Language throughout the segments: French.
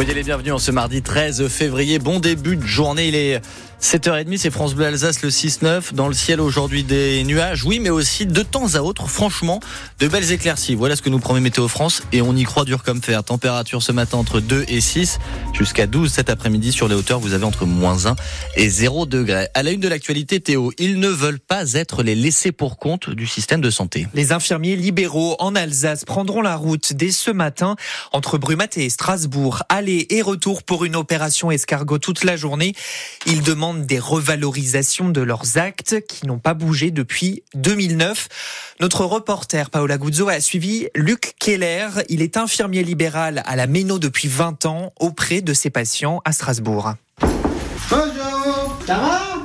Soyez les bienvenus en ce mardi 13 février. Bon début de journée. Il est 7h30, c'est France Bleu Alsace le 6-9. Dans le ciel aujourd'hui des nuages, oui, mais aussi de temps à autre, franchement, de belles éclaircies. Voilà ce que nous promet Météo France et on y croit dur comme fer. Température ce matin entre 2 et 6, jusqu'à 12 cet après-midi sur les hauteurs. Vous avez entre moins 1 et 0 degré. À la une de l'actualité, Théo, ils ne veulent pas être les laissés pour compte du système de santé. Les infirmiers libéraux en Alsace prendront la route dès ce matin entre Brumat et Strasbourg. Et retour pour une opération escargot toute la journée. Ils demandent des revalorisations de leurs actes qui n'ont pas bougé depuis 2009. Notre reporter Paola Guzzo a suivi Luc Keller. Il est infirmier libéral à la Méno depuis 20 ans auprès de ses patients à Strasbourg. Bonjour, ça va?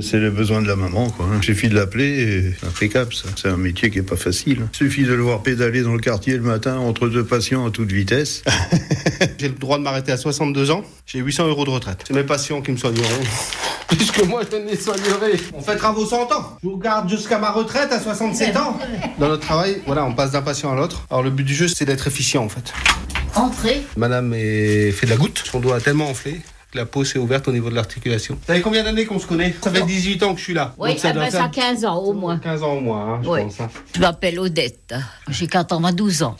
C'est le besoin de la maman, quoi. Il suffit de l'appeler et impeccable, ça. C'est un métier qui est pas facile. Il suffit de le voir pédaler dans le quartier le matin entre deux patients à toute vitesse. J'ai le droit de m'arrêter à 62 ans. J'ai 800 euros de retraite. C'est mes patients qui me soigneront. Puisque moi, je ne les soignerai. On fêtera vos 100 ans. Je vous garde jusqu'à ma retraite à 67 ans. Dans notre travail, voilà, on passe d'un patient à l'autre. Alors, le but du jeu, c'est d'être efficient, en fait. Entrez. Madame est fait de la goutte. Son doigt a tellement enflé la peau s'est ouverte au niveau de l'articulation. Ça fait combien d'années qu'on se connaît? Ça fait 18 ans que je suis là. Oui, ça, eh ben, ça 15 ans au moins. 15 ans au moins, hein, je pense. Hein. Je m'appelle Odette. J'ai 92 ans.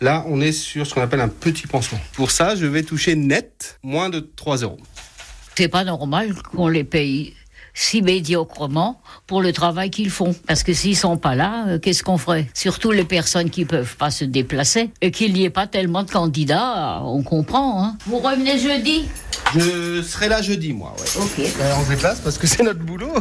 Là, on est sur ce qu'on appelle un petit pansement. Pour ça, je vais toucher net moins de 3 euros. C'est pas normal qu'on les paye si médiocrement pour le travail qu'ils font. Parce que s'ils sont pas là, euh, qu'est-ce qu'on ferait? Surtout les personnes qui peuvent pas se déplacer et qu'il n'y ait pas tellement de candidats, on comprend. Hein. Vous revenez jeudi? Je serai là jeudi, moi. Ouais. Ok. Ben, on se déplace parce que c'est notre boulot.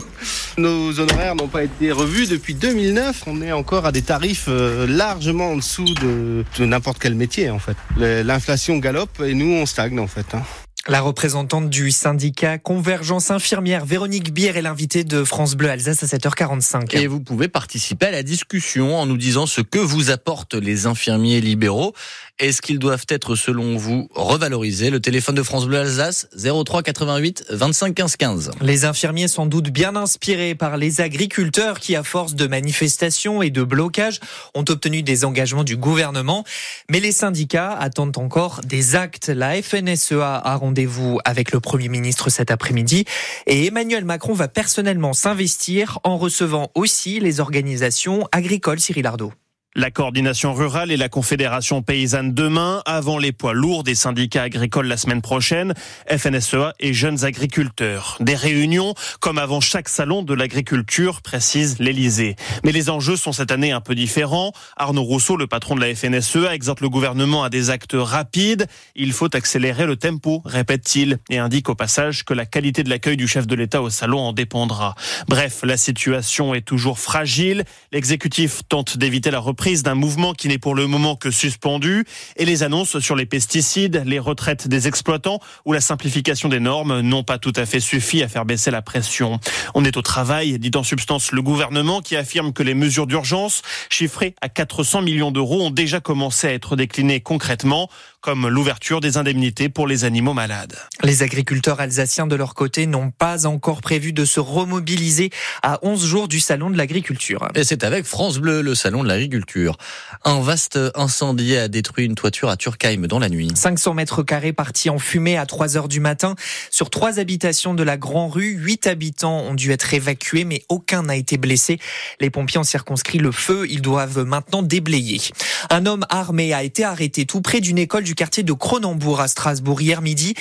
Nos honoraires n'ont pas été revus depuis 2009. On est encore à des tarifs euh, largement en dessous de, n'importe quel métier, en fait. L'inflation galope et nous, on stagne, en fait. Hein. La représentante du syndicat Convergence Infirmière, Véronique Bière, est l'invitée de France Bleu Alsace à 7h45. Et vous pouvez participer à la discussion en nous disant ce que vous apportent les infirmiers libéraux. Est-ce qu'ils doivent être, selon vous, revalorisés? Le téléphone de France Bleu Alsace, 03 88 25 15 15. Les infirmiers sans doute bien inspirés par les agriculteurs qui, à force de manifestations et de blocages, ont obtenu des engagements du gouvernement. Mais les syndicats attendent encore des actes. La FNSEA a rendez-vous avec le Premier ministre cet après-midi et Emmanuel Macron va personnellement s'investir en recevant aussi les organisations agricoles, Cyril Ardo. La coordination rurale et la confédération paysanne demain, avant les poids lourds des syndicats agricoles la semaine prochaine, FNSEA et jeunes agriculteurs. Des réunions comme avant chaque salon de l'agriculture, précise l'Elysée. Mais les enjeux sont cette année un peu différents. Arnaud Rousseau, le patron de la FNSEA, exhorte le gouvernement à des actes rapides. Il faut accélérer le tempo, répète-t-il, et indique au passage que la qualité de l'accueil du chef de l'État au salon en dépendra. Bref, la situation est toujours fragile. L'exécutif tente d'éviter la reprise d'un mouvement qui n'est pour le moment que suspendu et les annonces sur les pesticides, les retraites des exploitants ou la simplification des normes n'ont pas tout à fait suffi à faire baisser la pression. On est au travail, dit en substance le gouvernement qui affirme que les mesures d'urgence, chiffrées à 400 millions d'euros, ont déjà commencé à être déclinées concrètement comme l'ouverture des indemnités pour les animaux malades. Les agriculteurs alsaciens, de leur côté, n'ont pas encore prévu de se remobiliser à 11 jours du Salon de l'agriculture. Et c'est avec France Bleu, le Salon de l'agriculture. Un vaste incendie a détruit une toiture à Turkheim dans la nuit. 500 mètres carrés partis en fumée à 3 heures du matin. Sur trois habitations de la Grand Rue, huit habitants ont dû être évacués, mais aucun n'a été blessé. Les pompiers ont circonscrit le feu. Ils doivent maintenant déblayer. Un homme armé a été arrêté tout près d'une école du quartier de Cronenbourg à Strasbourg hier midi.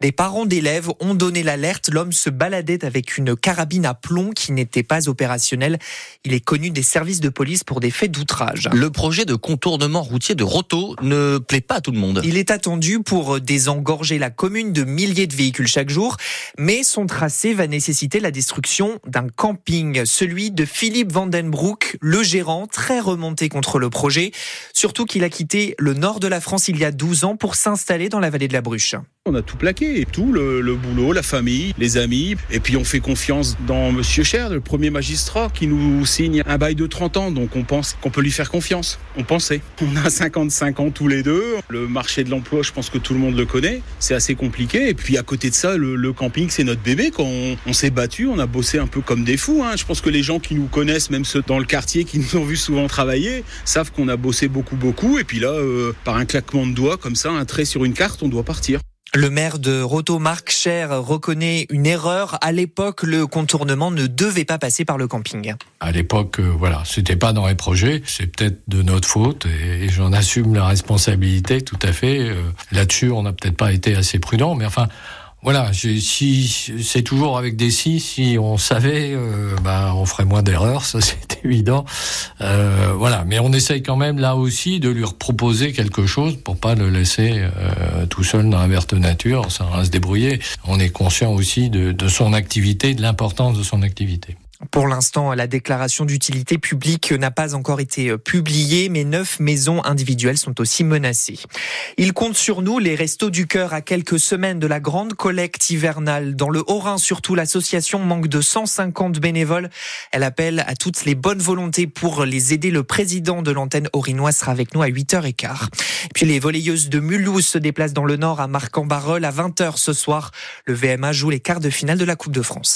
Des parents d'élèves ont donné l'alerte. L'homme se baladait avec une carabine à plomb qui n'était pas opérationnelle. Il est connu des services de police pour des faits d'outrage. Le projet de contournement routier de Roto ne plaît pas à tout le monde. Il est attendu pour désengorger la commune de milliers de véhicules chaque jour, mais son tracé va nécessiter la destruction d'un camping, celui de Philippe Vandenbroek, le gérant, très remonté contre le projet, surtout qu'il a quitté le nord de la France il y a 12 ans pour s'installer dans la vallée de la Bruche. On a tout plaqué, tout le, boulot, la famille, les amis. Et puis on fait confiance dans Monsieur Cher, le premier magistrat, qui nous signe un bail de 30 ans. Donc on pense qu'on peut lui faire confiance. On pensait. On a 55 ans tous les deux. Le marché de l'emploi, je pense que tout le monde le connaît. C'est assez compliqué. Et puis à côté de ça, le, camping, c'est notre bébé. Quand on, on s'est battu, on a bossé un peu comme des fous. Hein. Je pense que les gens qui nous connaissent, même ceux dans le quartier qui nous ont vu souvent travailler, savent qu'on a bossé beaucoup, beaucoup. Et puis là, euh, par un claquement de doigts, comme ça, un trait sur une carte, on doit partir. Le maire de Roto, Marc Cher, reconnaît une erreur. À l'époque, le contournement ne devait pas passer par le camping. À l'époque, euh, voilà, c'était pas dans les projets. C'est peut-être de notre faute et, j'en assume la responsabilité tout à fait. Euh, là-dessus, on n'a peut-être pas été assez prudent, mais enfin, voilà, si c'est toujours avec des si, si on savait, euh, bah, on ferait moins d'erreurs, ça c'est évident. Euh, voilà, mais on essaye quand même là aussi de lui proposer quelque chose pour pas le laisser euh, tout seul dans la verte nature, ça va se débrouiller. On est conscient aussi de, de son activité, de l'importance de son activité. Pour l'instant, la déclaration d'utilité publique n'a pas encore été euh, publiée, mais neuf maisons individuelles sont aussi menacées. Il compte sur nous, les Restos du Cœur, à quelques semaines de la grande collecte hivernale. Dans le Haut-Rhin, surtout, l'association manque de 150 bénévoles. Elle appelle à toutes les bonnes volontés pour les aider. Le président de l'antenne orinoise sera avec nous à 8h15. Et puis les volleyeuses de Mulhouse se déplacent dans le Nord à Marc-en-Barœul à 20h ce soir. Le VMA joue les quarts de finale de la Coupe de France.